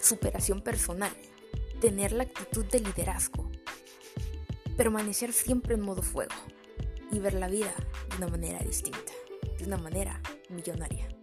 superación personal, tener la actitud de liderazgo, permanecer siempre en modo fuego y ver la vida de una manera distinta, de una manera millonaria.